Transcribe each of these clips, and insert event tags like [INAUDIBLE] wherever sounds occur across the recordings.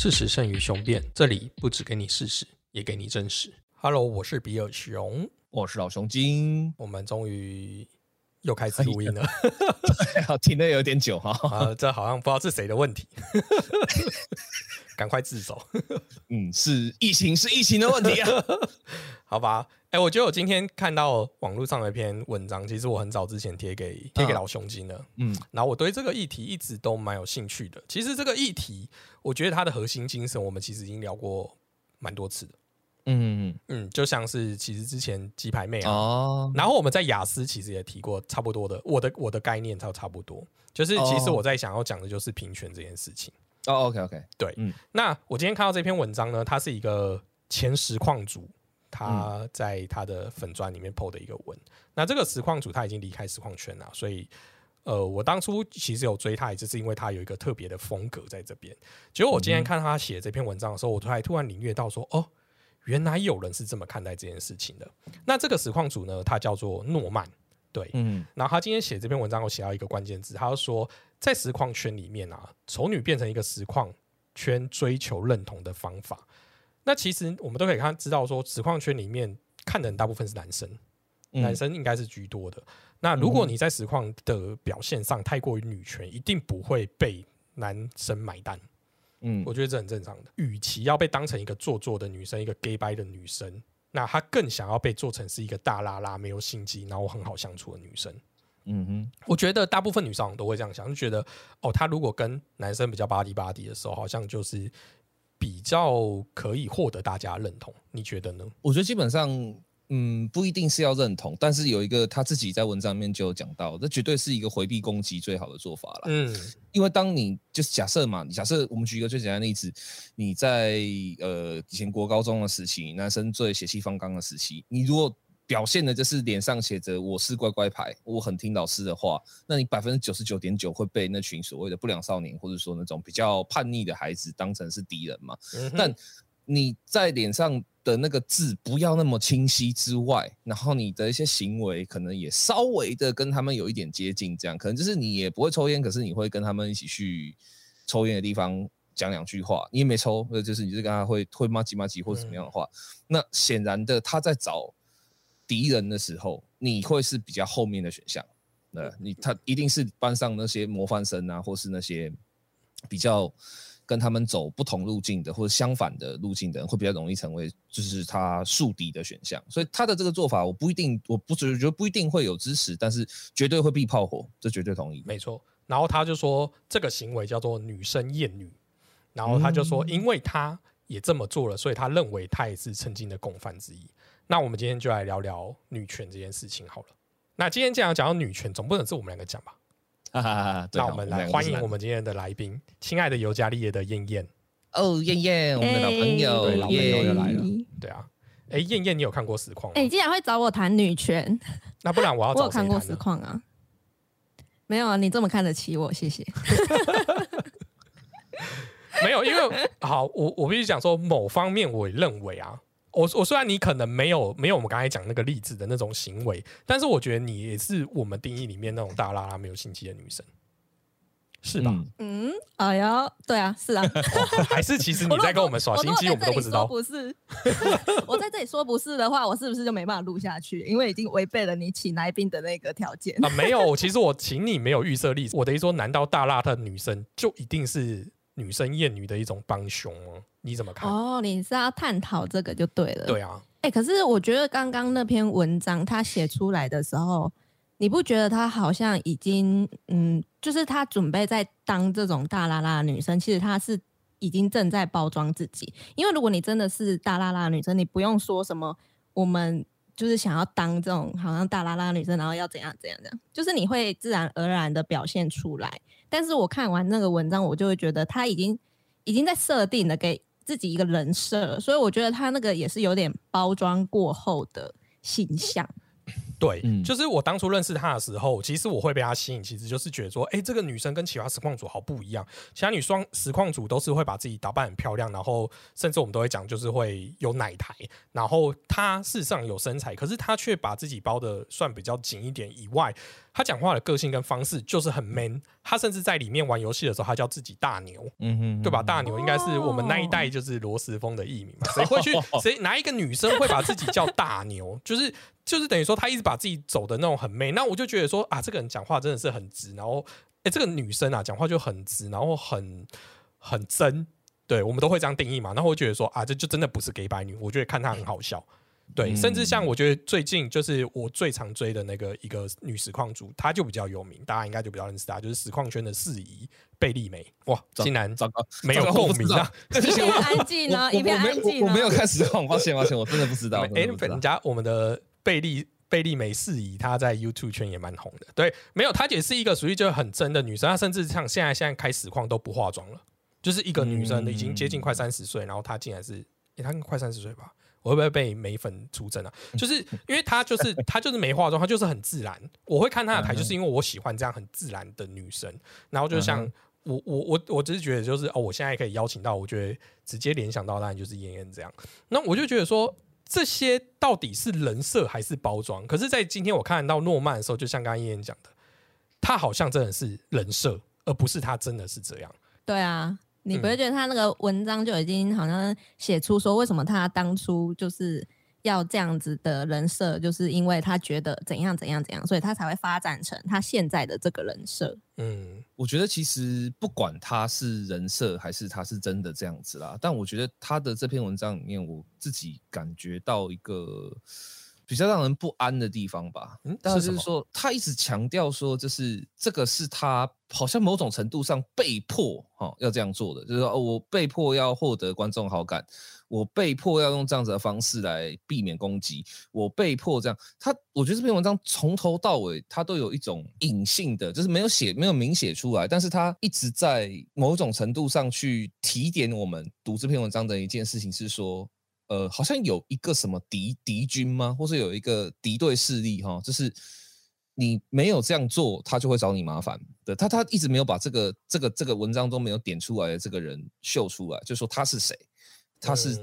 事实胜于雄辩，这里不只给你事实，也给你真实。Hello，我是比尔熊，我是老熊精，我们终于又开始录音了，[LAUGHS] 停的有点久哈。[LAUGHS] 啊，这好像不知道是谁的问题，[LAUGHS] 赶快自首。嗯，是疫情，是疫情的问题啊。好吧，哎，我觉得我今天看到网络上的一篇文章，其实我很早之前贴给贴给老熊精的，嗯，然后我对这个议题一直都蛮有兴趣的。其实这个议题，我觉得它的核心精神，我们其实已经聊过蛮多次的，嗯嗯，就像是其实之前鸡排妹啊，然后我们在雅思其实也提过差不多的，我的我的概念差差不多，就是其实我在想要讲的就是平权这件事情。哦，OK OK，对，嗯，那我今天看到这篇文章呢，它是一个前实况组。他在他的粉砖里面 PO 的一个文，那这个实况组他已经离开实况圈了，所以呃，我当初其实有追他，也就是因为他有一个特别的风格在这边。结果我今天看他写这篇文章的时候，我突然突然领略到说，哦，原来有人是这么看待这件事情的。那这个实况组呢，他叫做诺曼，对，嗯，然后他今天写这篇文章，我写到一个关键字，他就说在实况圈里面啊，丑女变成一个实况圈追求认同的方法。那其实我们都可以看知道，说实况圈里面看的人大部分是男生，男生应该是居多的。那如果你在实况的表现上太过于女权，一定不会被男生买单。嗯，我觉得这很正常的。与其要被当成一个做作的女生，一个 gay 白的女生，那她更想要被做成是一个大拉拉、没有心机，然后很好相处的女生。嗯哼，我觉得大部分女生都会这样想，就觉得哦，她如果跟男生比较巴迪巴迪的时候，好像就是。比较可以获得大家认同，你觉得呢？我觉得基本上，嗯，不一定是要认同，但是有一个他自己在文章里面就有讲到，这绝对是一个回避攻击最好的做法了。嗯，因为当你就是假设嘛，假设我们举一个最简单的例子，你在呃以前国高中的时期，男生最血气方刚的时期，你如果表现的就是脸上写着“我是乖乖牌，我很听老师的话”，那你百分之九十九点九会被那群所谓的不良少年，或者说那种比较叛逆的孩子当成是敌人嘛？但你在脸上的那个字不要那么清晰之外，然后你的一些行为可能也稍微的跟他们有一点接近，这样可能就是你也不会抽烟，可是你会跟他们一起去抽烟的地方讲两句话。你也没抽，那就是你是跟他会会骂鸡骂鸡或者什么样的话。那显然的他在找。敌人的时候，你会是比较后面的选项。那你他一定是班上那些模范生啊，或是那些比较跟他们走不同路径的，或者相反的路径的人，会比较容易成为就是他树敌的选项。所以他的这个做法，我不一定，我不觉得不一定会有支持，但是绝对会避炮火，这绝对同意。没错。然后他就说这个行为叫做女生厌女，然后他就说，因为他也这么做了，所以他认为他也是曾经的共犯之一。那我们今天就来聊聊女权这件事情好了。那今天既然讲到女权，总不能是我们两个讲吧？那我们来欢迎我们今天的来宾，亲爱的尤加利叶的燕燕。哦，燕燕，我们的老朋友，对，老朋友又来了。对啊，哎，燕燕，你有看过实况吗？哎，你竟然会找我谈女权？那不然我要 [LAUGHS] 我有看过实况啊。没有啊，你这么看得起我，谢谢。[LAUGHS] 没有，因为好，我我必须讲说，某方面我认为啊。我我虽然你可能没有没有我们刚才讲那个例子的那种行为，但是我觉得你也是我们定义里面那种大拉拉没有心机的女生，是吧？嗯，哎呀，对啊，是啊，还是其实你在跟我们耍心机，我们都不知道。不是，[LAUGHS] 我在这里说不是的话，我是不是就没办法录下去？因为已经违背了你请来宾的那个条件啊。没有，其实我请你没有预设例子。我的意思说，难道大辣的女生就一定是女生厌女的一种帮凶吗？你怎么看？哦，你是要探讨这个就对了。对啊，哎，可是我觉得刚刚那篇文章他写出来的时候，你不觉得他好像已经，嗯，就是他准备在当这种大拉拉的女生，其实他是已经正在包装自己。因为如果你真的是大拉拉的女生，你不用说什么，我们就是想要当这种好像大拉拉女生，然后要怎样怎样怎样，就是你会自然而然的表现出来。但是我看完那个文章，我就会觉得他已经已经在设定了给。自己一个人设，所以我觉得他那个也是有点包装过后的形象。对，就是我当初认识她的时候，其实我会被她吸引，其实就是觉得说，哎，这个女生跟其他实况组好不一样。其他女双实况组都是会把自己打扮很漂亮，然后甚至我们都会讲，就是会有奶台。然后她事实上有身材，可是她却把自己包的算比较紧一点。以外，她讲话的个性跟方式就是很 man。她甚至在里面玩游戏的时候，她叫自己大牛，嗯哼，对吧？大牛应该是我们那一代就是罗斯峰的艺名嘛？谁会去？[LAUGHS] 谁哪一个女生会把自己叫大牛？就是就是等于说，她一直把自己走的那种很 man。那我就觉得说啊，这个人讲话真的是很直。然后，哎，这个女生啊，讲话就很直，然后很很真。对我们都会这样定义嘛？然后我觉得说啊，这就真的不是 gay 白女。我觉得看她很好笑。对，甚至像我觉得最近就是我最常追的那个一个女实况主，她就比较有名，大家应该就比较认识她，就是实况圈的四姨贝利梅。哇，竟然没有共鸣啊！一片安静啊，一片安静。我没有看实况，抱歉抱歉，我真的不知道。哎，人家我们的贝利贝利梅四姨，她在 YouTube 圈也蛮红的。对，没有，她也是一个属于就很真的女生，她甚至像现在现在开实况都不化妆了，就是一个女生已经接近快三十岁，然后她竟然是，她快三十岁吧。我会不会被美粉出征啊？就是因为她就是 [LAUGHS] 她就是没化妆，她就是很自然。我会看她的台，就是因为我喜欢这样很自然的女生。然后就像我我我我只是觉得就是哦，我现在可以邀请到，我觉得直接联想到当然就是妍妍这样。那我就觉得说这些到底是人设还是包装？可是，在今天我看到诺曼的时候，就像刚刚燕燕讲的，他好像真的是人设，而不是他真的是这样。对啊。你不会觉得他那个文章就已经好像写出说，为什么他当初就是要这样子的人设，就是因为他觉得怎样怎样怎样，所以他才会发展成他现在的这个人设。嗯，我觉得其实不管他是人设还是他是真的这样子啦，但我觉得他的这篇文章里面，我自己感觉到一个。比较让人不安的地方吧，嗯，就是说他一直强调说，就是这个是他好像某种程度上被迫哈要这样做的，就是说我被迫要获得观众好感，我被迫要用这样子的方式来避免攻击，我被迫这样。他我觉得这篇文章从头到尾他都有一种隐性的，就是没有写没有明写出来，但是他一直在某种程度上去提点我们读这篇文章的一件事情是说。呃，好像有一个什么敌敌军吗？或是有一个敌对势力哈？就是你没有这样做，他就会找你麻烦对。他他一直没有把这个这个这个文章中没有点出来的这个人秀出来，就说他是谁，他是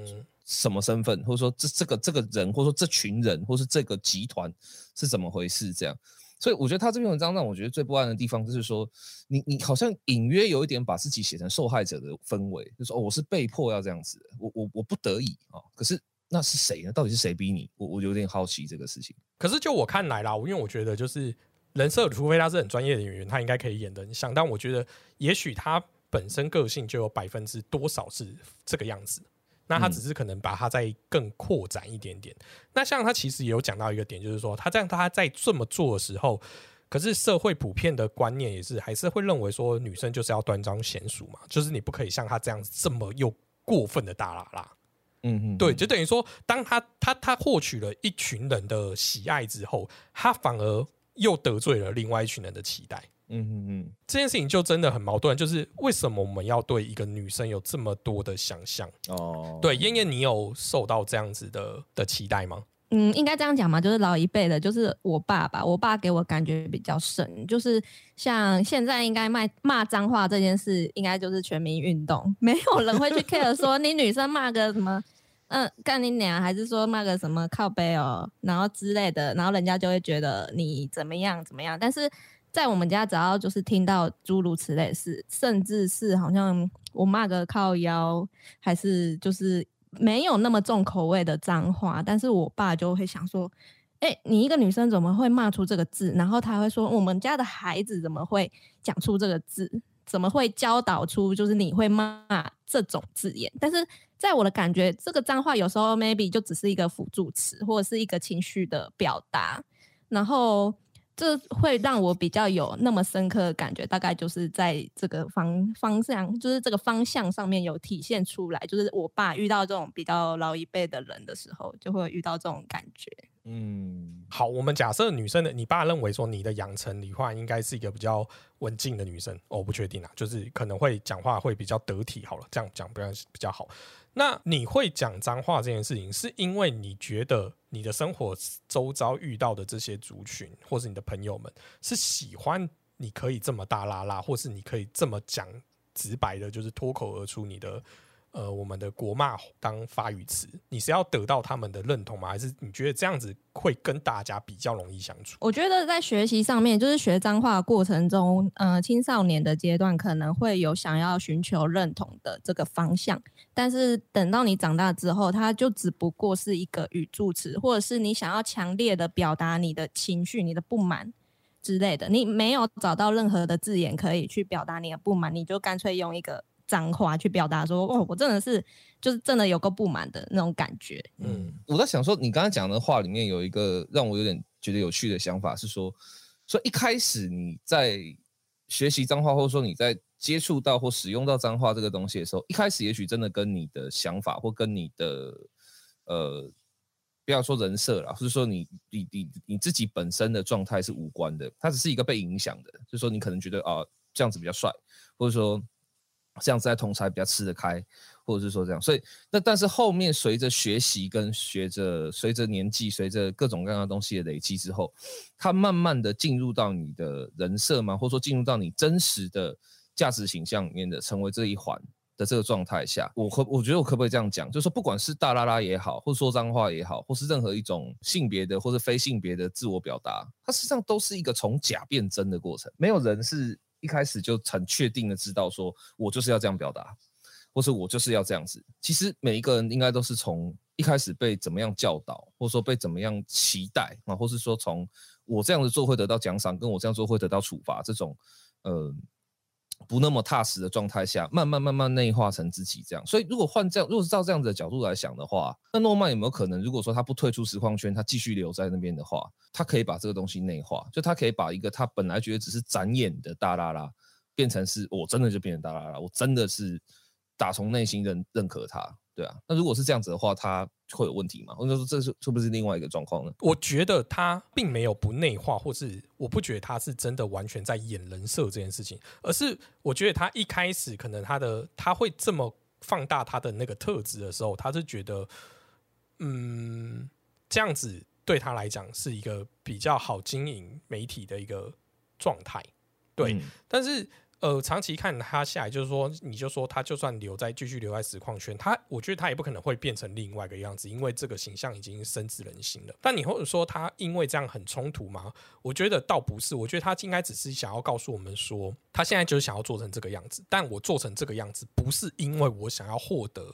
什么身份，或者说这这个这个人，或者说这群人，或是这个集团是怎么回事？这样。所以我觉得他这篇文章让我觉得最不安的地方，就是说，你你好像隐约有一点把自己写成受害者的氛围，就说哦，我是被迫要这样子，我我我不得已啊。可是那是谁呢？到底是谁逼你？我我有点好奇这个事情。可是就我看来啦，因为我觉得就是人设，除非他是很专业的演员，他应该可以演的很像。但我觉得也许他本身个性就有百分之多少是这个样子。那他只是可能把它再更扩展一点点。那像他其实也有讲到一个点，就是说他这样他在这么做的时候，可是社会普遍的观念也是还是会认为说女生就是要端庄娴熟嘛，就是你不可以像他这样子这么又过分的大啦啦。嗯嗯，对，就等于说，当他他他获取了一群人的喜爱之后，他反而又得罪了另外一群人的期待。嗯嗯嗯，这件事情就真的很矛盾，就是为什么我们要对一个女生有这么多的想象？哦，对，燕燕，你有受到这样子的的期待吗？嗯，应该这样讲嘛，就是老一辈的，就是我爸爸，我爸给我感觉比较深，就是像现在应该骂骂脏话这件事，应该就是全民运动，没有人会去 care 说你女生骂个什么，[LAUGHS] 嗯，干你娘，还是说骂个什么靠背哦，然后之类的，然后人家就会觉得你怎么样怎么样，但是。在我们家，只要就是听到诸如此类事，甚至是好像我骂个靠腰，还是就是没有那么重口味的脏话，但是我爸就会想说：“哎，你一个女生怎么会骂出这个字？”然后他会说：“我们家的孩子怎么会讲出这个字？怎么会教导出就是你会骂这种字眼？”但是在我的感觉，这个脏话有时候 maybe 就只是一个辅助词，或者是一个情绪的表达，然后。这会让我比较有那么深刻的感觉，大概就是在这个方方向，就是这个方向上面有体现出来。就是我爸遇到这种比较老一辈的人的时候，就会遇到这种感觉。嗯，好，我们假设女生的，你爸认为说你的养成理化应该是一个比较文静的女生，我不确定啊，就是可能会讲话会比较得体。好了，这样讲不然比较好。那你会讲脏话这件事情，是因为你觉得你的生活周遭遇到的这些族群，或是你的朋友们是喜欢你可以这么大拉拉，或是你可以这么讲直白的，就是脱口而出你的。呃，我们的国骂当发语词，你是要得到他们的认同吗？还是你觉得这样子会跟大家比较容易相处？我觉得在学习上面，就是学脏话过程中，呃，青少年的阶段可能会有想要寻求认同的这个方向，但是等到你长大之后，它就只不过是一个语助词，或者是你想要强烈的表达你的情绪、你的不满之类的，你没有找到任何的字眼可以去表达你的不满，你就干脆用一个。脏话去表达说哦，我真的是就是真的有个不满的那种感觉。嗯，我在想说，你刚刚讲的话里面有一个让我有点觉得有趣的想法是说，说一开始你在学习脏话，或者说你在接触到或使用到脏话这个东西的时候，一开始也许真的跟你的想法或跟你的呃，不要说人设啦，或者说你你你你自己本身的状态是无关的，它只是一个被影响的，就是说你可能觉得啊这样子比较帅，或者说。这样子在同才比较吃得开，或者是说这样，所以那但是后面随着学习跟学着随着年纪随着各种各样的东西的累积之后，它慢慢的进入到你的人设嘛，或者说进入到你真实的价值形象里面的成为这一环的这个状态下，我可我觉得我可不可以这样讲，就是说不管是大拉拉也好，或者说脏话也好，或是任何一种性别的或者非性别的自我表达，它实际上都是一个从假变真的过程，没有人是。一开始就很确定的知道，说我就是要这样表达，或是我就是要这样子。其实每一个人应该都是从一开始被怎么样教导，或者说被怎么样期待啊，或是说从我这样子做会得到奖赏，跟我这样做会得到处罚这种，呃。不那么踏实的状态下，慢慢慢慢内化成自己这样。所以，如果换这样，如果是照这样子的角度来想的话，那诺曼有没有可能，如果说他不退出实况圈，他继续留在那边的话，他可以把这个东西内化，就他可以把一个他本来觉得只是展演的大拉拉，变成是我真的就变成大拉拉，我真的是打从内心认认可他。对啊，那如果是这样子的话，他会有问题吗？或者说这是是不是另外一个状况呢？我觉得他并没有不内化，或是我不觉得他是真的完全在演人设这件事情，而是我觉得他一开始可能他的他会这么放大他的那个特质的时候，他是觉得嗯这样子对他来讲是一个比较好经营媒体的一个状态，对，但是。呃，长期看他下来，就是说，你就说他就算留在继续留在实况圈，他我觉得他也不可能会变成另外一个样子，因为这个形象已经深植人心了。但你或者说他因为这样很冲突吗？我觉得倒不是，我觉得他应该只是想要告诉我们说，他现在就是想要做成这个样子。但我做成这个样子，不是因为我想要获得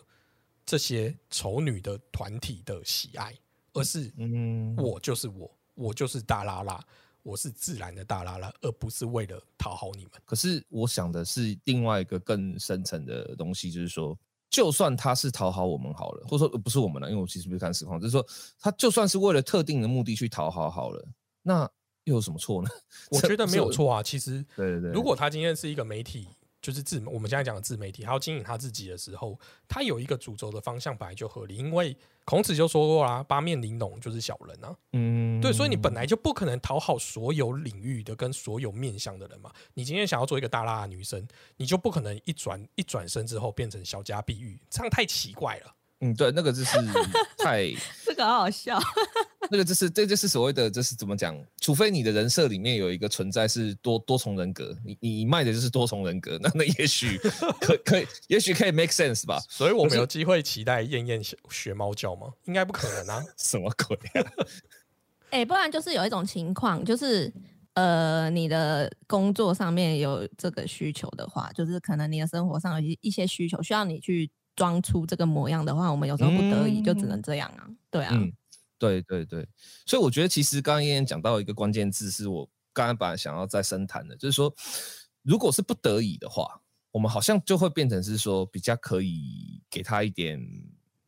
这些丑女的团体的喜爱，而是嗯，我就是我，我就是大拉拉。我是自然的大拉拉，而不是为了讨好你们。可是我想的是另外一个更深层的东西，就是说，就算他是讨好我们好了，或者说不是我们了，因为我其实不是看实况，就是说，他就算是为了特定的目的去讨好好了，那又有什么错呢？[LAUGHS] 我觉得没有错啊。其实，对对对，如果他今天是一个媒体。就是自我们现在讲的自媒体，他要经营他自己的时候，他有一个主轴的方向本来就合理，因为孔子就说过啦，八面玲珑就是小人啊。嗯，对，所以你本来就不可能讨好所有领域的跟所有面向的人嘛。你今天想要做一个大辣的女生，你就不可能一转一转身之后变成小家碧玉，这样太奇怪了。嗯，对，那个就是太 [LAUGHS] 这个好好笑。[LAUGHS] 那个就是，这就是所谓的，就是怎么讲？除非你的人设里面有一个存在是多多重人格，你你卖的就是多重人格，那那也许 [LAUGHS] 可可以，也许可以 make sense 吧。所以我们有机会期待燕燕学猫叫吗？应该不可能啊！什么鬼啊？哎，不然就是有一种情况，就是呃，你的工作上面有这个需求的话，就是可能你的生活上有一一些需求需要你去装出这个模样的话，我们有时候不得已就只能这样啊。对啊。对对对，所以我觉得其实刚刚燕燕讲到一个关键字，是我刚刚本来想要再深谈的，就是说，如果是不得已的话，我们好像就会变成是说比较可以给他一点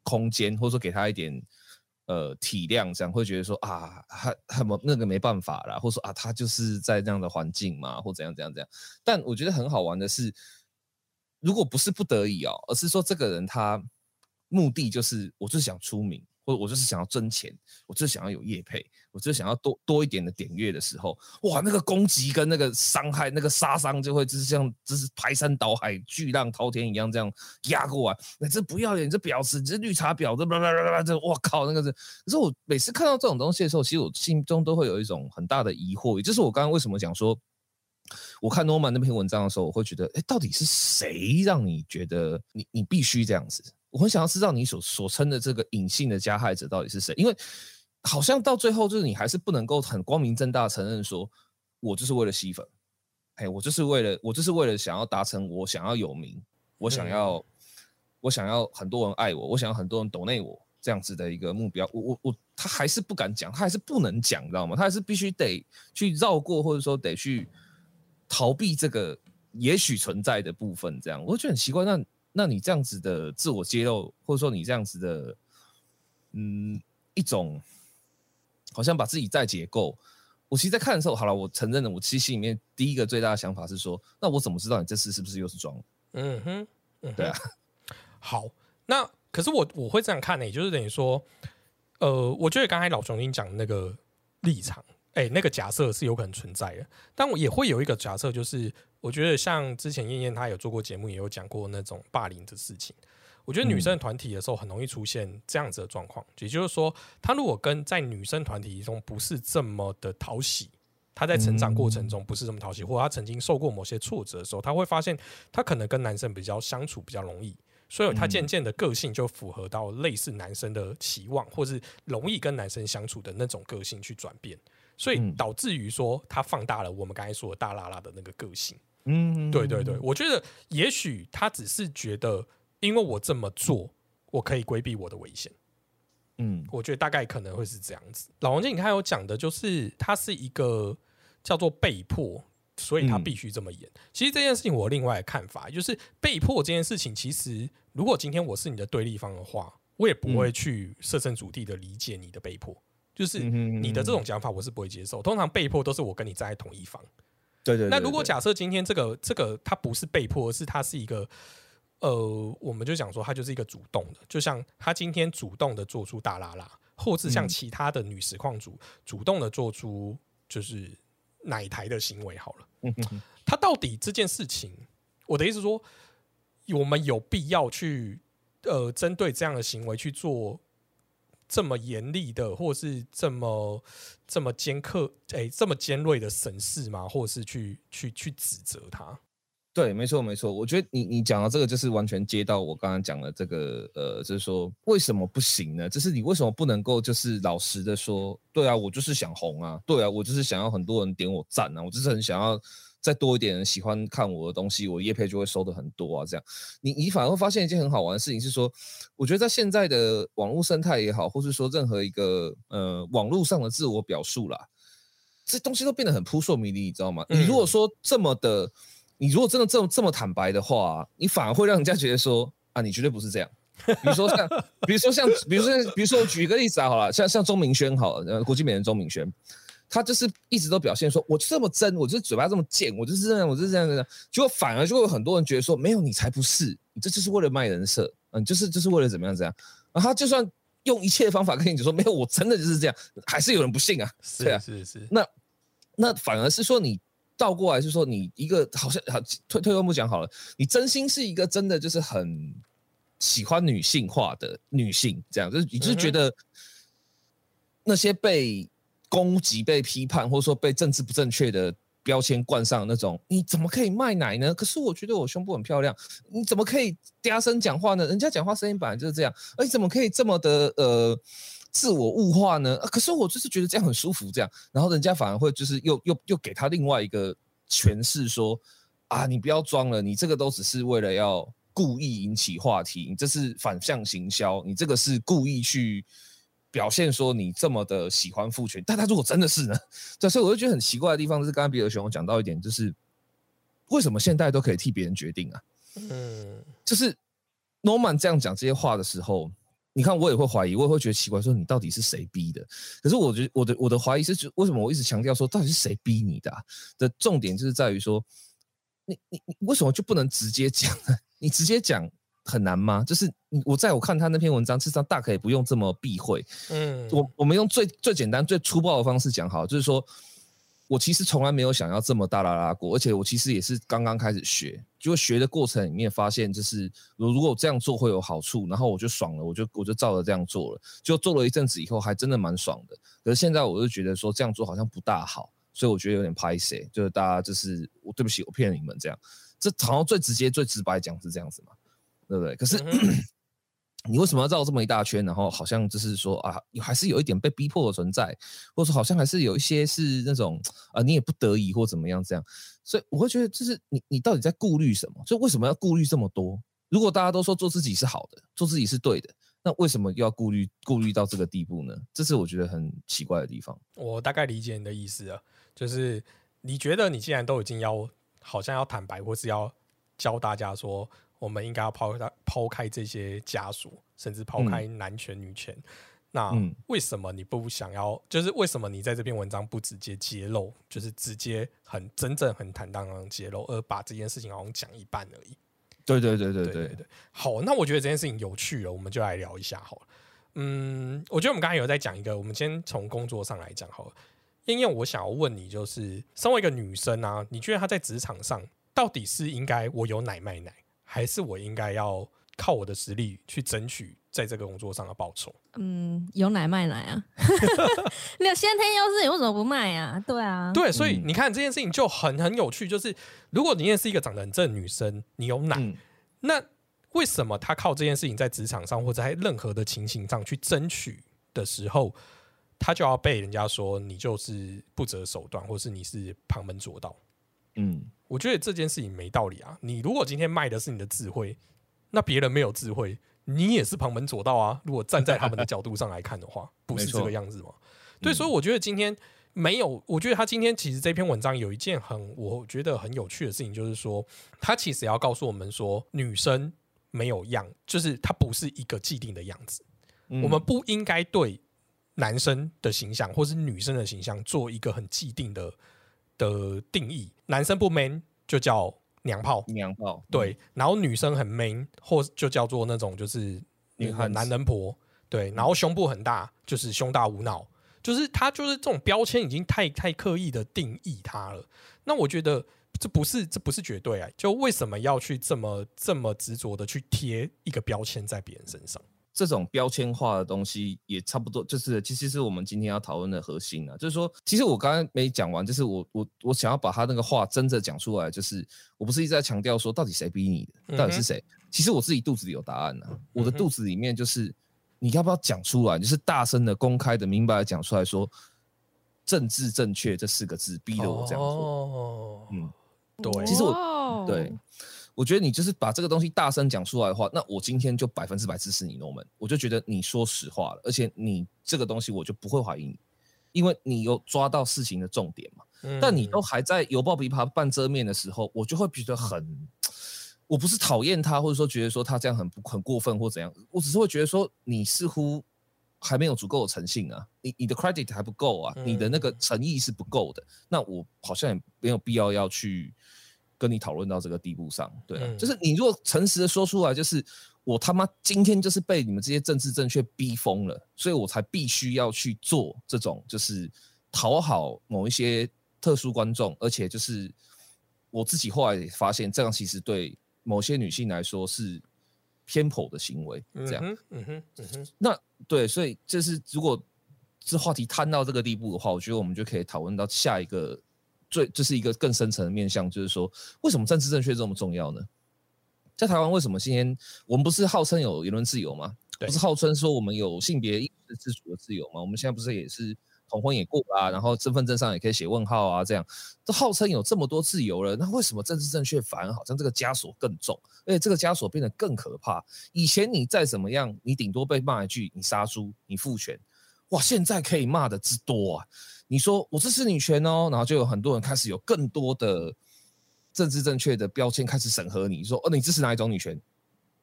空间，或者说给他一点呃体谅，这样会觉得说啊，他他们那个没办法啦，或者说啊，他就是在这样的环境嘛，或怎样怎样怎样。但我觉得很好玩的是，如果不是不得已哦，而是说这个人他目的就是我就是想出名。或者我就是想要挣钱，我就是想要有业配，我就是想要多多一点的点阅的时候，哇，那个攻击跟那个伤害，那个杀伤就会就是像就是排山倒海、巨浪滔天一样这样压过来。那这不要脸，这婊子，这绿茶婊，这叭叭叭叭，这我靠，那个是。可是我每次看到这种东西的时候，其实我心中都会有一种很大的疑惑，也就是我刚刚为什么讲说，我看诺曼那篇文章的时候，我会觉得，哎，到底是谁让你觉得你你必须这样子？我很想要知道你所所称的这个隐性的加害者到底是谁，因为好像到最后就是你还是不能够很光明正大承认说，我就是为了吸粉，哎，我就是为了我就是为了想要达成我想要有名，我想要我想要很多人爱我，我想要很多人懂内我这样子的一个目标，我我我他还是不敢讲，他还是不能讲，你知道吗？他还是必须得去绕过，或者说得去逃避这个也许存在的部分，这样我觉得很奇怪，那。那你这样子的自我揭露，或者说你这样子的，嗯，一种好像把自己再解构。我其实，在看的时候，好了，我承认了，我其实心里面第一个最大的想法是说，那我怎么知道你这次是不是又是装？嗯哼，对啊。好，那可是我我会这样看呢，也就是等于说，呃，我觉得刚才老熊您讲的那个立场，哎，那个假设是有可能存在的，但我也会有一个假设，就是。我觉得像之前燕燕她有做过节目，也有讲过那种霸凌的事情。我觉得女生团体的时候很容易出现这样子的状况，也就是说，她如果跟在女生团体中不是这么的讨喜，她在成长过程中不是这么讨喜，或者她曾经受过某些挫折的时候，她会发现她可能跟男生比较相处比较容易，所以她渐渐的个性就符合到类似男生的期望，或是容易跟男生相处的那种个性去转变，所以导致于说他放大了我们刚才说的大拉拉的那个个性。嗯，对对对，我觉得也许他只是觉得，因为我这么做，我可以规避我的危险。嗯，我觉得大概可能会是这样子。老王姐，你看有讲的，就是他是一个叫做被迫，所以他必须这么演。其实这件事情我另外的看法就是，被迫这件事情，其实如果今天我是你的对立方的话，我也不会去设身处地的理解你的被迫，就是你的这种讲法，我是不会接受。通常被迫都是我跟你站在同一方。对对，那如果假设今天这个这个他不是被迫，而是他是一个，呃，我们就讲说他就是一个主动的，就像他今天主动的做出大拉拉，或是像其他的女实况主主动的做出就是奶台的行为，好了，嗯他到底这件事情，我的意思说，我们有必要去呃针对这样的行为去做。这么严厉的，或是这么这么尖刻，哎，这么尖锐的审视吗？或者是去去去指责他？对，没错没错。我觉得你你讲的这个，就是完全接到我刚刚讲的这个，呃，就是说为什么不行呢？就是你为什么不能够就是老实的说，对啊，我就是想红啊，对啊，我就是想要很多人点我赞啊，我就是很想要。再多一点人喜欢看我的东西，我叶配就会收的很多啊。这样，你你反而会发现一件很好玩的事情是说，我觉得在现在的网络生态也好，或是说任何一个呃网络上的自我表述啦，这东西都变得很扑朔迷离，你知道吗？你如果说这么的，你如果真的这么这么坦白的话，你反而会让人家觉得说啊，你绝对不是这样。比如说像，比如说像，比如说比如说举一个例子啊，好了，像像钟明轩好了，呃，国际美人钟明轩。他就是一直都表现说，我这么真，我就是嘴巴这么贱，我就是这样，我就是这样的，结果反而就会有很多人觉得说，没有你才不是，你这就是为了卖人设，嗯，就是就是为了怎么样怎样。然后他就算用一切方法跟你讲说，没有，我真的就是这样，还是有人不信啊。是啊，是是。那那反而是说，你倒过来是说，你一个好像好退退一步讲好了，你真心是一个真的就是很喜欢女性化的女性，这样就是你就是觉得那些被。攻击被批判，或者说被政治不正确的标签冠上那种，你怎么可以卖奶呢？可是我觉得我胸部很漂亮，你怎么可以嗲声讲话呢？人家讲话声音本来就是这样，而你怎么可以这么的呃自我物化呢？可是我就是觉得这样很舒服，这样，然后人家反而会就是又又又给他另外一个诠释，说啊，你不要装了，你这个都只是为了要故意引起话题，你这是反向行销，你这个是故意去。表现说你这么的喜欢父权，但他如果真的是呢？对，所以我就觉得很奇怪的地方是，刚刚比尔熊讲到一点，就是为什么现代都可以替别人决定啊？嗯，就是 Norman 这样讲这些话的时候，你看我也会怀疑，我也会觉得奇怪，说你到底是谁逼的？可是我觉得我的我的怀疑是，为什么我一直强调说到底是谁逼你的？的重点就是在于说，你你你为什么就不能直接讲呢？你直接讲。很难吗？就是我在我看他那篇文章，事实上大可以不用这么避讳。嗯，我我们用最最简单、最粗暴的方式讲好，就是说。我其实从来没有想要这么大拉拉过，而且我其实也是刚刚开始学，就学的过程里面发现，就是如如果这样做会有好处，然后我就爽了，我就我就照着这样做了，就做了一阵子以后，还真的蛮爽的。可是现在我就觉得说这样做好像不大好，所以我觉得有点拍谁，就是大家就是我对不起，我骗你们这样，这好像最直接、最直白讲是这样子嘛，对不对？可是。[CLEARS THROAT] 你为什么要绕这么一大圈？然后好像就是说啊，还是有一点被逼迫的存在，或者说好像还是有一些是那种啊，你也不得已或怎么样这样。所以我会觉得，就是你你到底在顾虑什么？就为什么要顾虑这么多？如果大家都说做自己是好的，做自己是对的，那为什么又要顾虑顾虑到这个地步呢？这是我觉得很奇怪的地方。我大概理解你的意思啊，就是你觉得你既然都已经要好像要坦白，或是要教大家说。我们应该要抛开抛开这些枷锁，甚至抛开男权女权。那为什么你不想要？就是为什么你在这篇文章不直接揭露？就是直接很真正很坦荡荡揭露，而把这件事情好像讲一半而已。对对对对对对。好，那我觉得这件事情有趣了，我们就来聊一下好了。嗯，我觉得我们刚才有在讲一个，我们先从工作上来讲好了。燕燕，我想要问你，就是身为一个女生啊，你觉得她在职场上到底是应该我有奶卖奶？还是我应该要靠我的实力去争取在这个工作上的报酬。嗯，有奶卖奶啊！你 [LAUGHS] 有先天优势，你为什么不卖啊？对啊，对，所以你看这件事情就很很有趣。就是如果你也是一个长得很正的女生，你有奶，那为什么她靠这件事情在职场上或者在任何的情形上去争取的时候，他就要被人家说你就是不择手段，或是你是旁门左道？嗯。我觉得这件事情没道理啊！你如果今天卖的是你的智慧，那别人没有智慧，你也是旁门左道啊！如果站在他们的角度上来看的话，不是这个样子吗？对，所以我觉得今天没有，我觉得他今天其实这篇文章有一件很我觉得很有趣的事情，就是说他其实要告诉我们说，女生没有样，就是她不是一个既定的样子，我们不应该对男生的形象或是女生的形象做一个很既定的。的定义，男生不 man 就叫娘炮，娘炮对，然后女生很 man 或就叫做那种就是女很男人婆，对，然后胸部很大就是胸大无脑，就是他就是这种标签已经太太刻意的定义他了。那我觉得这不是这不是绝对啊，就为什么要去这么这么执着的去贴一个标签在别人身上？这种标签化的东西也差不多，就是其实是我们今天要讨论的核心啊。就是说，其实我刚刚没讲完，就是我我我想要把他那个话真的讲出来，就是我不是一直在强调说到底谁逼你的，到底是谁？其实我自己肚子里有答案呢。我的肚子里面就是你要不要讲出来，就是大声的、公开的、明白的讲出来说“政治正确”这四个字逼得我这样做。嗯，对，其实我对。我觉得你就是把这个东西大声讲出来的话，那我今天就百分之百支持你，Norman。我就觉得你说实话了，而且你这个东西我就不会怀疑你，因为你有抓到事情的重点嘛。但你都还在犹抱琵琶半遮面的时候，我就会觉得很，我不是讨厌他，或者说觉得说他这样很不很过分或怎样，我只是会觉得说你似乎还没有足够的诚信啊，你你的 credit 还不够啊，你的那个诚意是不够的。那我好像也没有必要要去。跟你讨论到这个地步上，对，就是你如果诚实的说出来，就是我他妈今天就是被你们这些政治正确逼疯了，所以我才必须要去做这种，就是讨好某一些特殊观众，而且就是我自己后来也发现，这样其实对某些女性来说是偏颇的行为，这样，嗯哼，嗯哼，那对，所以就是如果这话题摊到这个地步的话，我觉得我们就可以讨论到下一个。最这是一个更深层的面向，就是说，为什么政治正确这么重要呢？在台湾，为什么今天我们不是号称有言论自由吗？不是号称说我们有性别意识自主的自由吗？我们现在不是也是同婚也过啊，然后身份证上也可以写问号啊，这样都号称有这么多自由了，那为什么政治正确反而好像这个枷锁更重，而且这个枷锁变得更可怕？以前你再怎么样，你顶多被骂一句你杀猪，你父权，哇，现在可以骂的之多啊！你说我支持女权哦，然后就有很多人开始有更多的政治正确的标签开始审核你，说哦，你支持哪一种女权？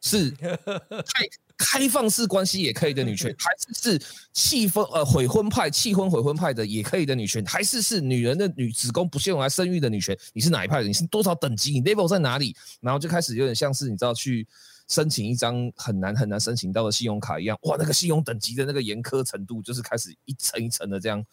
是 [LAUGHS] 开开放式关系也可以的女权，还是是气氛呃悔婚派、气婚悔婚派的也可以的女权，还是是女人的女子宫不限用来生育的女权？你是哪一派的？你是多少等级？你 level 在哪里？然后就开始有点像是你知道去申请一张很难很难申请到的信用卡一样，哇，那个信用等级的那个严苛程度，就是开始一层一层的这样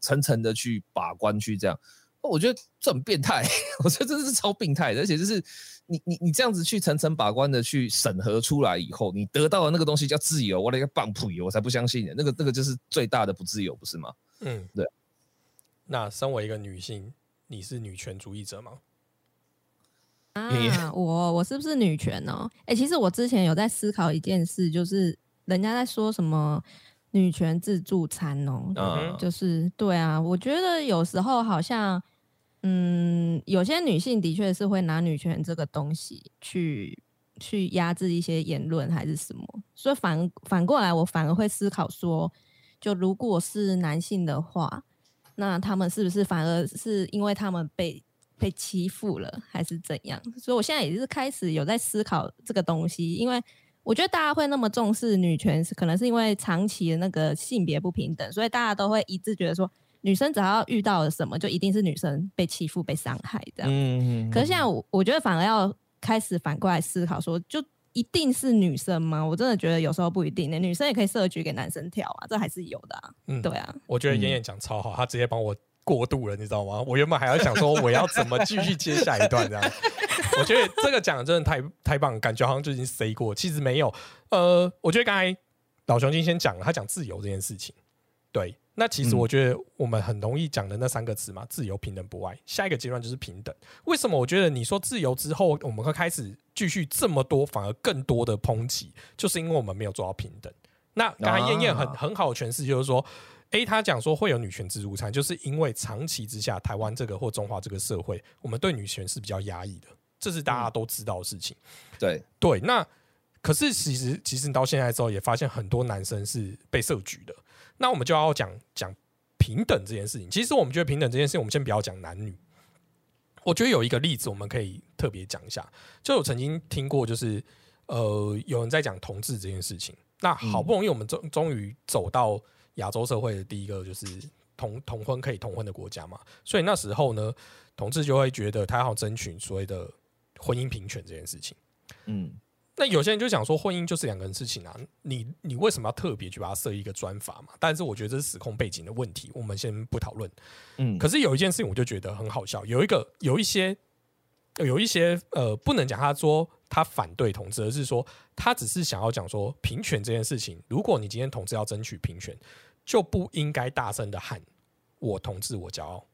层层的去把关去这样。我觉得这很变态，[LAUGHS] 我觉得真的是超病态的，而且就是你你你这样子去层层把关的去审核出来以后，你得到的那个东西叫自由，我那个棒扑油，我才不相信呢。那个那个就是最大的不自由，不是吗？嗯，对。那身为一个女性，你是女权主义者吗？啊，我我是不是女权哦？哎，其实我之前有在思考一件事，就是人家在说什么。女权自助餐哦，就是对啊，我觉得有时候好像，嗯，有些女性的确是会拿女权这个东西去去压制一些言论还是什么，所以反反过来，我反而会思考说，就如果是男性的话，那他们是不是反而是因为他们被被欺负了，还是怎样？所以我现在也是开始有在思考这个东西，因为。我觉得大家会那么重视女权，是可能是因为长期的那个性别不平等，所以大家都会一致觉得说，女生只要遇到了什么，就一定是女生被欺负、被伤害这样。嗯嗯。可是现在我我觉得反而要开始反过来思考，说就一定是女生吗？我真的觉得有时候不一定，女生也可以设局给男生跳啊，这还是有的啊。嗯，对啊。我觉得妍妍讲超好，她直接帮我过度了，你知道吗？我原本还要想说我要怎么继续接下一段这样。[LAUGHS] 我觉得这个讲的真的太太棒，感觉好像就已经 say 过，其实没有。呃，我觉得刚才老熊今先讲了，他讲自由这件事情。对，那其实我觉得我们很容易讲的那三个词嘛，自由、平等、博爱。下一个阶段就是平等。为什么？我觉得你说自由之后，我们会开始继续这么多，反而更多的抨击，就是因为我们没有做到平等。那刚才燕燕很很好的诠释，就是说。A 他讲说会有女权自助餐，就是因为长期之下，台湾这个或中华这个社会，我们对女权是比较压抑的，这是大家都知道的事情。对对，那可是其实其实你到现在之后，也发现很多男生是被设局的。那我们就要讲讲平等这件事情。其实我们觉得平等这件事情，我们先不要讲男女。我觉得有一个例子我们可以特别讲一下，就我曾经听过，就是呃有人在讲同志这件事情。那好不容易我们终终于走到。亚洲社会的第一个就是同同婚可以同婚的国家嘛，所以那时候呢，同志就会觉得他要争取所谓的婚姻平权这件事情。嗯，那有些人就想说，婚姻就是两个人事情啊，你你为什么要特别去把它设一个专法嘛？但是我觉得这是时空背景的问题，我们先不讨论。嗯，可是有一件事情我就觉得很好笑，有一个有一些有一些呃，不能讲他说他反对同志，而是说他只是想要讲说平权这件事情，如果你今天同志要争取平权。就不应该大声的喊“我同志我骄傲”，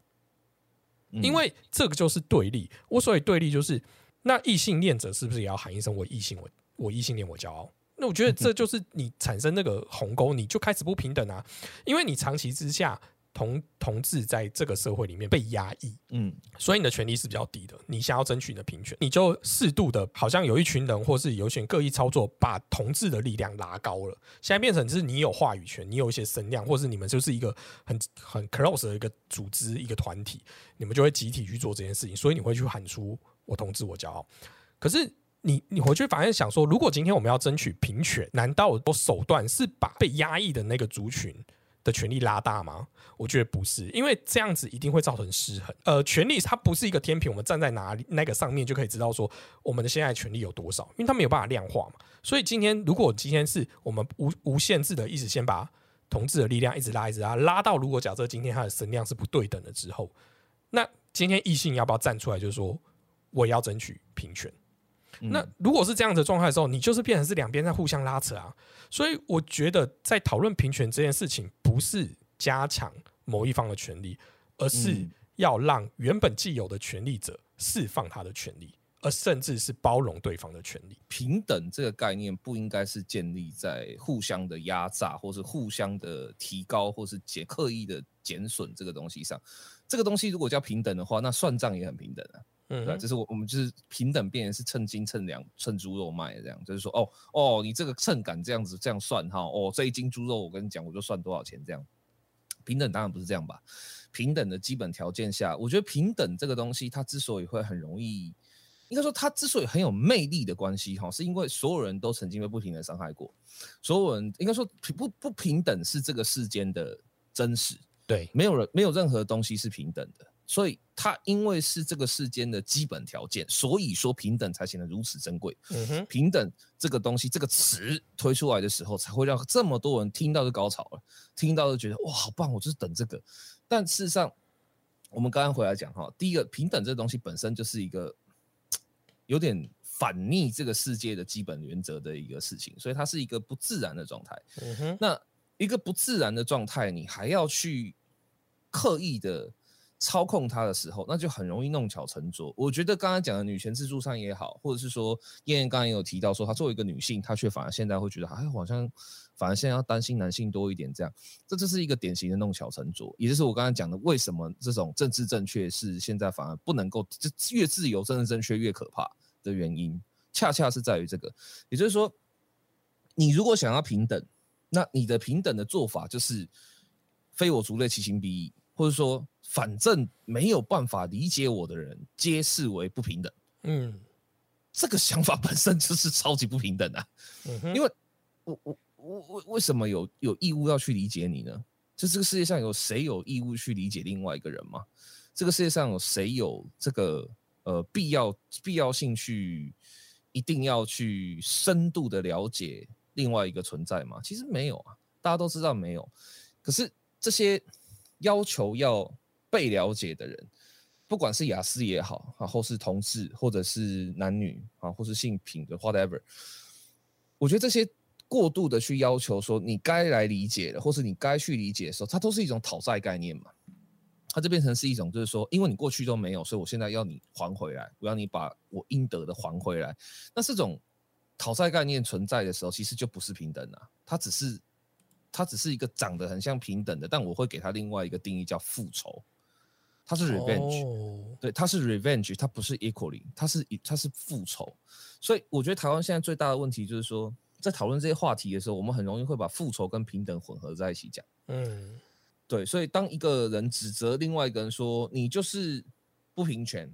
因为这个就是对立。我所以对立，就是那异性恋者是不是也要喊一声“我异性我我异性恋我骄傲”？那我觉得这 [LAUGHS] 就是你产生那个鸿沟，你就开始不平等啊，因为你长期之下。同同志在这个社会里面被压抑，嗯，所以你的权利是比较低的。你想要争取你的平权，你就适度的，好像有一群人，或是有一群各意操作，把同志的力量拉高了。现在变成是你有话语权，你有一些声量，或是你们就是一个很很 close 的一个组织、一个团体，你们就会集体去做这件事情。所以你会去喊出“我同志，我骄傲”。可是你你回去反而想说，如果今天我们要争取平权，难道我手段是把被压抑的那个族群？的权力拉大吗？我觉得不是，因为这样子一定会造成失衡。呃，权力它不是一个天平，我们站在哪里那个上面就可以知道说我们的现在权力有多少，因为它没有办法量化嘛。所以今天如果今天是我们无无限制的一直先把同志的力量一直拉一直拉，拉到如果假设今天它的声量是不对等的之后，那今天异性要不要站出来，就是说我要争取平权？那如果是这样的状态的时候，你就是变成是两边在互相拉扯啊。所以我觉得在讨论平权这件事情，不是加强某一方的权利，而是要让原本既有的权利者释放他的权利，而甚至是包容对方的权利。平等这个概念不应该是建立在互相的压榨，或是互相的提高，或是减刻意的减损这个东西上。这个东西如果叫平等的话，那算账也很平等啊。嗯，对，就是我我们就是平等变是称斤称两称猪肉卖这样，就是说哦哦，你这个秤杆这样子这样算哈，哦这一斤猪肉我跟你讲我就算多少钱这样，平等当然不是这样吧？平等的基本条件下，我觉得平等这个东西它之所以会很容易应该说它之所以很有魅力的关系哈，是因为所有人都曾经被不停的伤害过，所有人应该说不不平等是这个世间的真实，对，没有人没有任何东西是平等的。所以它因为是这个世间的基本条件，所以说平等才显得如此珍贵。嗯哼，平等这个东西，这个词推出来的时候，才会让这么多人听到就高潮了，听到就觉得哇，好棒！我就是等这个。但事实上，我们刚刚回来讲哈，第一个平等这东西本身就是一个有点反逆这个世界的基本原则的一个事情，所以它是一个不自然的状态。嗯哼，那一个不自然的状态，你还要去刻意的。操控它的时候，那就很容易弄巧成拙。我觉得刚刚讲的女权自助餐也好，或者是说燕燕刚刚也有提到说，她作为一个女性，她却反而现在会觉得，哎，好像反而现在要担心男性多一点这样。这这是一个典型的弄巧成拙，也就是我刚刚讲的，为什么这种政治正确是现在反而不能够，就越自由政治正确越可怕的原因，恰恰是在于这个。也就是说，你如果想要平等，那你的平等的做法就是非我族类，其心必异，或者说。反正没有办法理解我的人，皆视为不平等。嗯，这个想法本身就是超级不平等啊。嗯因为我我我为为什么有有义务要去理解你呢？就这个世界上有谁有义务去理解另外一个人吗？这个世界上有谁有这个呃必要必要性去一定要去深度的了解另外一个存在吗？其实没有啊，大家都知道没有。可是这些要求要。被了解的人，不管是雅思也好啊，或是同志，或者是男女啊，或是性品的 whatever，我觉得这些过度的去要求说你该来理解的，或是你该去理解的时候，它都是一种讨债概念嘛。它就变成是一种，就是说，因为你过去都没有，所以我现在要你还回来，我要你把我应得的还回来。那这种讨债概念存在的时候，其实就不是平等啊，它只是它只是一个长得很像平等的，但我会给它另外一个定义叫复仇。它是 revenge，对，它是 revenge，它不是 equally，它是它是复仇，所以我觉得台湾现在最大的问题就是说，在讨论这些话题的时候，我们很容易会把复仇跟平等混合在一起讲。嗯，对，所以当一个人指责另外一个人说你就是不平权，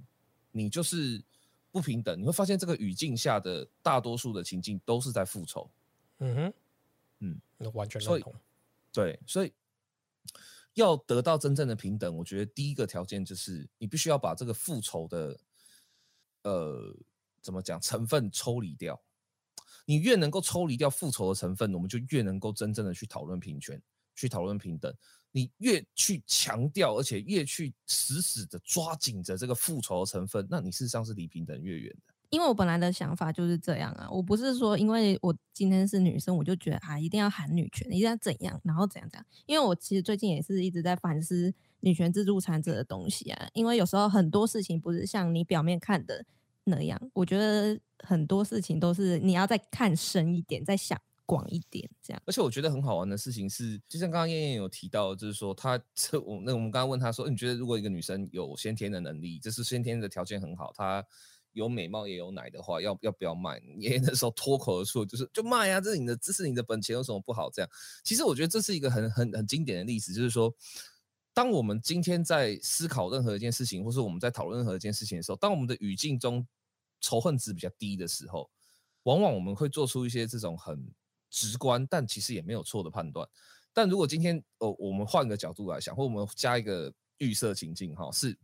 你就是不平等，你会发现这个语境下的大多数的情境都是在复仇。嗯哼，嗯，完全认同。对，所以。要得到真正的平等，我觉得第一个条件就是你必须要把这个复仇的，呃，怎么讲成分抽离掉。你越能够抽离掉复仇的成分，我们就越能够真正的去讨论平权，去讨论平等。你越去强调，而且越去死死的抓紧着这个复仇的成分，那你事实上是离平等越远的。因为我本来的想法就是这样啊，我不是说因为我今天是女生，我就觉得啊一定要喊女权，一定要怎样，然后怎样怎样。因为我其实最近也是一直在反思女权自助餐这个东西啊，因为有时候很多事情不是像你表面看的那样，我觉得很多事情都是你要再看深一点，再想广一点这样。而且我觉得很好玩的事情是，就像刚刚燕燕有提到，就是说她这我那我们刚刚问她说，你觉得如果一个女生有先天的能力，这是先天的条件很好，她。有美貌也有奶的话，要要不要卖？爷爷 [LAUGHS] 那时候脱口而出就是就卖啊，这是你的，这是你的本钱，有什么不好？这样，其实我觉得这是一个很很很经典的例子，就是说，当我们今天在思考任何一件事情，或是我们在讨论任何一件事情的时候，当我们的语境中仇恨值比较低的时候，往往我们会做出一些这种很直观，但其实也没有错的判断。但如果今天哦，我们换个角度来想，或我们加一个预设情境，哈，是。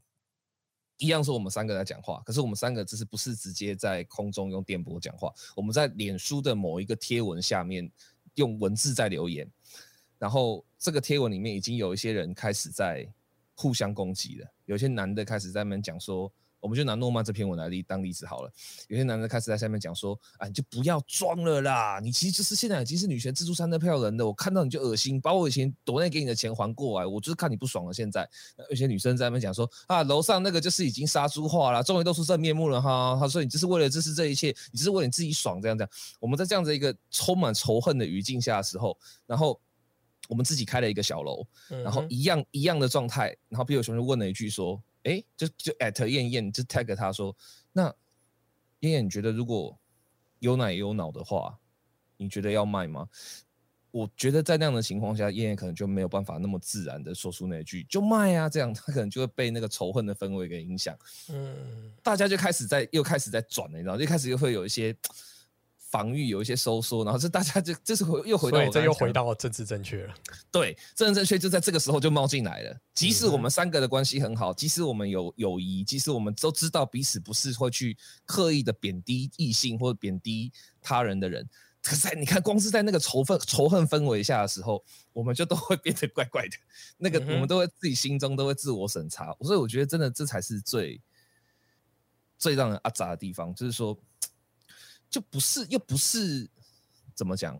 一样是我们三个在讲话，可是我们三个只是不是直接在空中用电波讲话，我们在脸书的某一个贴文下面用文字在留言，然后这个贴文里面已经有一些人开始在互相攻击了，有些男的开始在那边讲说。我们就拿诺曼这篇文来例当例子好了。有些男的开始在下面讲说：“啊，你就不要装了啦！你其实就是现在已经是女权自助餐的票人了。我看到你就恶心，把我以前躲内给你的钱还过来。我就是看你不爽了。现在有些女生在那边讲说：啊，楼上那个就是已经杀猪化了，终于露出真面目了哈。他说你就是为了支持这一切，你只是为了你自己爽这样这样。我们在这样子一个充满仇恨的语境下的时候，然后我们自己开了一个小楼，然后一样一样的状态，然后比尔熊就问了一句说。哎，就就 at 燕燕就 tag 他说，那燕燕，你觉得如果有奶有脑的话，你觉得要卖吗？我觉得在那样的情况下，燕燕可能就没有办法那么自然的说出那句就卖啊，这样他可能就会被那个仇恨的氛围给影响。嗯，大家就开始在又开始在转了，你知道，就开始又会有一些防御，有一些收缩，然后这大家就 [LAUGHS] 这是回又回到这又回到政治正确了。对，政治正确就在这个时候就冒进来了。即使我们三个的关系很好，即使我们有友谊，即使我们都知道彼此不是会去刻意的贬低异性或者贬低他人的人。可是，你看，光是在那个仇恨、仇恨氛围下的时候，我们就都会变得怪怪的。那个，我们都会自己心中都会自我审查。所以，我觉得真的这才是最最让人阿杂的地方，就是说，就不是又不是怎么讲，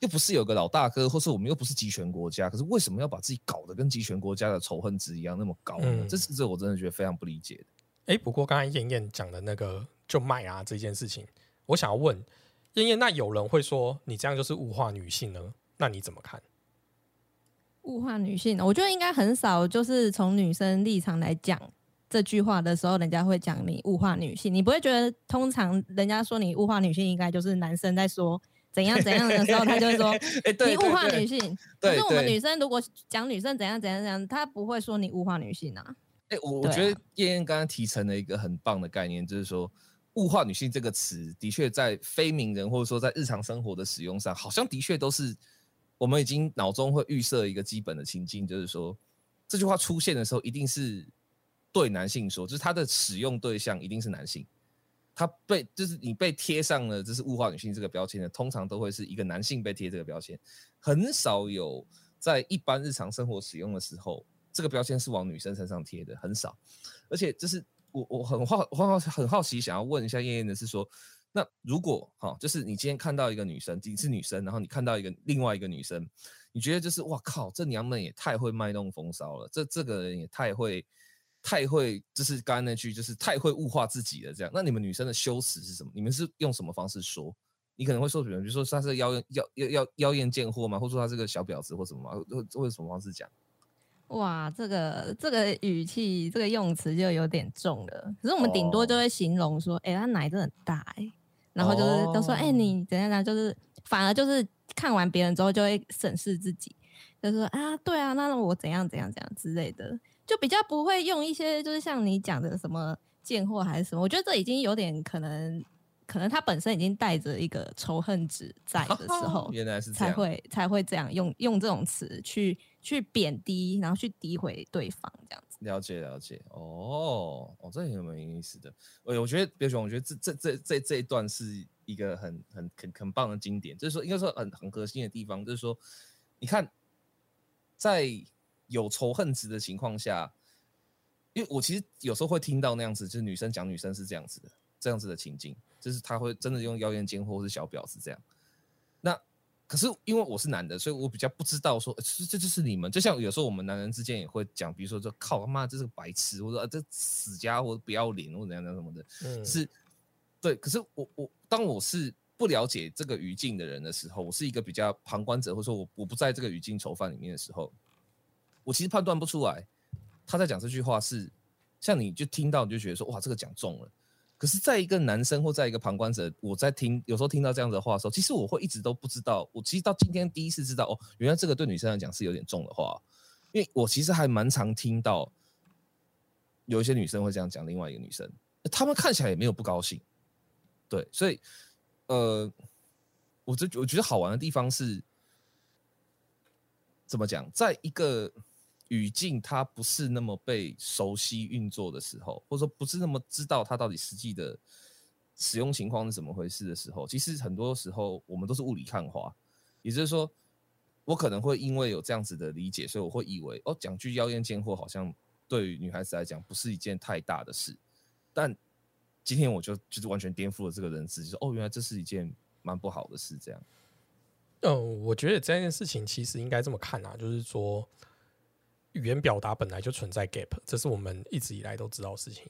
又不是有个老大哥，或是我们又不是集权国家。可是，为什么要把自己搞得跟集权国家的仇恨值一样那么高呢？这是这我真的觉得非常不理解的。哎，不过刚才燕燕讲的那个就卖啊这件事情，我想要问。燕燕，那有人会说你这样就是物化女性呢？那你怎么看？物化女性，我觉得应该很少，就是从女生立场来讲这句话的时候，人家会讲你物化女性。你不会觉得通常人家说你物化女性，应该就是男生在说怎样怎样的时候，他就会说 [LAUGHS] 你物化女性。可是我们女生如果讲女生怎样怎样怎样，他不会说你物化女性啊。哎，我我觉得燕燕刚刚提成了一个很棒的概念，就是说。物化女性这个词，的确在非名人或者说在日常生活的使用上，好像的确都是我们已经脑中会预设一个基本的情境，就是说这句话出现的时候，一定是对男性说，就是它的使用对象一定是男性，他被就是你被贴上了这是物化女性这个标签的，通常都会是一个男性被贴这个标签，很少有在一般日常生活使用的时候，这个标签是往女生身上贴的，很少，而且就是。我我很好很好很好奇，想要问一下燕燕的是说，那如果哈，就是你今天看到一个女生，你是女生，然后你看到一个另外一个女生，你觉得就是哇靠，这娘们也太会卖弄风骚了，这这个人也太会太会，就是刚刚那句就是太会物化自己了，这样，那你们女生的羞耻是什么？你们是用什么方式说？你可能会说，比如比如说他是妖妖妖妖妖艳贱货吗？或者说他是个小婊子或什么吗？会会什么方式讲？哇，这个这个语气，这个用词就有点重了。可是我们顶多就会形容说，哎，他奶真的很大哎，然后就是都说，哎，你怎样怎样？就是反而就是看完别人之后就会审视自己，就说啊，对啊，那我怎样怎样怎样之类的，就比较不会用一些就是像你讲的什么贱货还是什么。我觉得这已经有点可能。可能他本身已经带着一个仇恨值在的时候，原来是才会才会这样用用这种词去去贬低，然后去诋毁对方这样子。了解了解，哦哦，这也蛮有意思的。我我觉得别熊，我觉得这这这这这一段是一个很很很很棒的经典，就是说应该说很很核心的地方，就是说你看在有仇恨值的情况下，因为我其实有时候会听到那样子，就是女生讲女生是这样子的这样子的情境。就是他会真的用妖艳贱货或是小婊子这样，那可是因为我是男的，所以我比较不知道说，这这就是你们，就像有时候我们男人之间也会讲，比如说说靠他妈这是个白痴，或者啊这死家伙不要脸或怎样怎样什么的，嗯，是，对。可是我我当我是不了解这个语境的人的时候，我是一个比较旁观者，或者说我我不在这个语境囚犯里面的时候，我其实判断不出来他在讲这句话是像你就听到你就觉得说哇这个讲中了。可是，在一个男生或在一个旁观者，我在听，有时候听到这样的话的时候，其实我会一直都不知道。我其实到今天第一次知道，哦，原来这个对女生来讲是有点重的话。因为我其实还蛮常听到，有一些女生会这样讲另外一个女生，她们看起来也没有不高兴。对，所以，呃，我这我觉得好玩的地方是，怎么讲，在一个。语境它不是那么被熟悉运作的时候，或者说不是那么知道它到底实际的使用情况是怎么回事的时候，其实很多时候我们都是雾里看花。也就是说，我可能会因为有这样子的理解，所以我会以为哦，讲句妖艳贱货好像对于女孩子来讲不是一件太大的事。但今天我就就是完全颠覆了这个认知，就是哦，原来这是一件蛮不好的事。这样，嗯，我觉得这件事情其实应该这么看啊，就是说。语言表达本来就存在 gap，这是我们一直以来都知道的事情，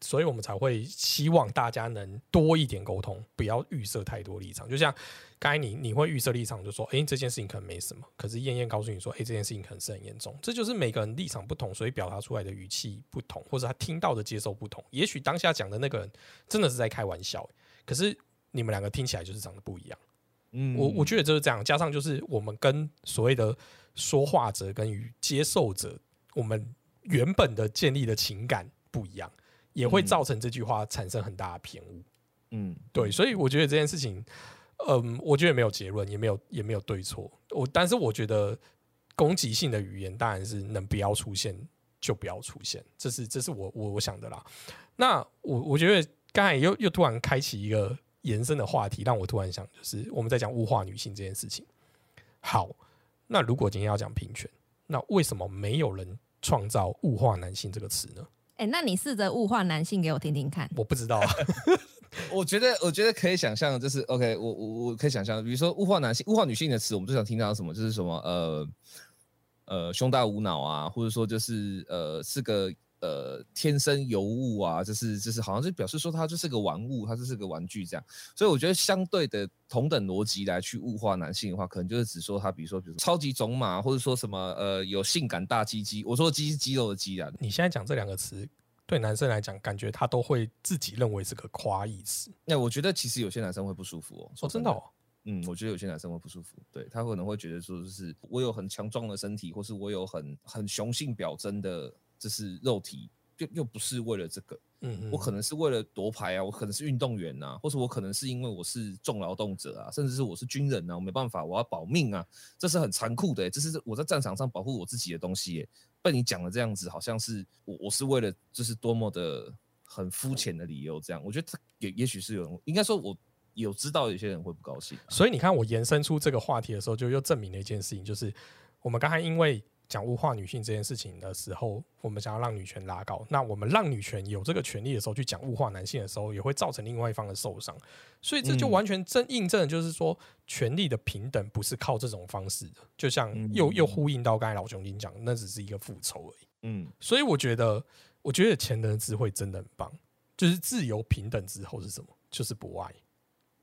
所以我们才会希望大家能多一点沟通，不要预设太多立场。就像该你你会预设立场，就说哎这件事情可能没什么，可是燕燕告诉你说哎这件事情可能是很严重，这就是每个人立场不同，所以表达出来的语气不同，或者他听到的接受不同。也许当下讲的那个人真的是在开玩笑，可是你们两个听起来就是长得不一样。嗯，我我觉得就是这样，加上就是我们跟所谓的说话者跟与接受者，我们原本的建立的情感不一样，也会造成这句话产生很大的偏误。嗯，对，所以我觉得这件事情，嗯，我觉得没有结论，也没有也没有对错。我但是我觉得攻击性的语言当然是能不要出现就不要出现，这是这是我我我想的啦。那我我觉得刚才又又突然开启一个。延伸的话题让我突然想，就是我们在讲物化女性这件事情。好，那如果今天要讲平权，那为什么没有人创造物化男性这个词呢？哎，那你试着物化男性给我听听看。我不知道，啊 [LAUGHS] 我觉得我觉得可以想象，就是 OK，我我我可以想象，比如说物化男性、物化女性的词，我们最想听到什么？就是什么呃呃胸大无脑啊，或者说就是呃是个。呃，天生尤物啊，就是就是好像是表示说它就是个玩物，它就是个玩具这样。所以我觉得相对的同等逻辑来去物化男性的话，可能就是只说他，比如说比如说超级种马，或者说什么呃有性感大鸡鸡。我说鸡是肌肉的鸡啊。你现在讲这两个词，对男生来讲，感觉他都会自己认为是个夸意思。那我觉得其实有些男生会不舒服哦。说真的哦。嗯，我觉得有些男生会不舒服，对他可能会觉得说就是我有很强壮的身体，或是我有很很雄性表征的，就是肉体。又又不是为了这个，嗯，我可能是为了夺牌啊，我可能是运动员呐，或者我可能是因为我是重劳动者啊，甚至是我是军人呐，我没办法，我要保命啊，这是很残酷的，这是我在战场上保护我自己的东西，被你讲的这样子，好像是我我是为了就是多么的很肤浅的理由，这样，我觉得也也许是有人，应该说我有知道有些人会不高兴，所以你看我延伸出这个话题的时候，就又证明了一件事情，就是我们刚才因为。讲物化女性这件事情的时候，我们想要让女权拉高，那我们让女权有这个权利的时候，去讲物化男性的时候，也会造成另外一方的受伤。所以这就完全真印证，就是说权力的平等不是靠这种方式的。就像又又呼应到刚才老兄您讲，那只是一个复仇而已。嗯，所以我觉得，我觉得前人的智慧真的很棒，就是自由平等之后是什么？就是博爱。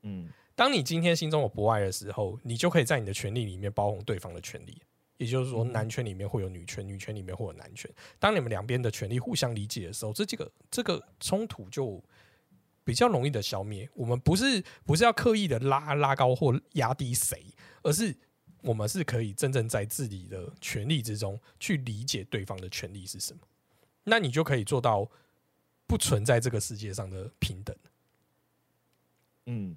嗯，当你今天心中有博爱的时候，你就可以在你的权利里面包容对方的权利。也就是说，男权里面会有女权，女权里面会有男权。当你们两边的权利互相理解的时候，这几个这个冲突就比较容易的消灭。我们不是不是要刻意的拉拉高或压低谁，而是我们是可以真正在自己的权利之中去理解对方的权利是什么。那你就可以做到不存在这个世界上的平等。嗯。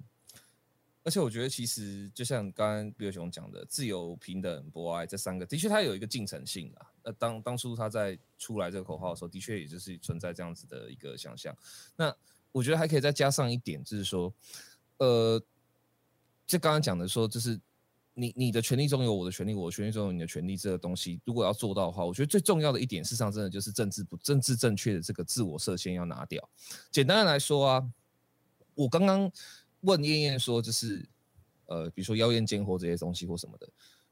而且我觉得，其实就像刚刚比尔熊讲的，自由、平等、博爱这三个，的确它有一个进程性啊。那当当初他在出来这个口号的时候，的确也就是存在这样子的一个想象。那我觉得还可以再加上一点，就是说，呃，就刚刚讲的说，就是你你的权利中有我的权利，我权利中有你的权利，这个东西如果要做到的话，我觉得最重要的一点，事实上真的就是政治不政治正确的这个自我设限要拿掉。简单的来说啊，我刚刚。问燕燕说，就是，呃，比如说妖艳贱货这些东西或什么的，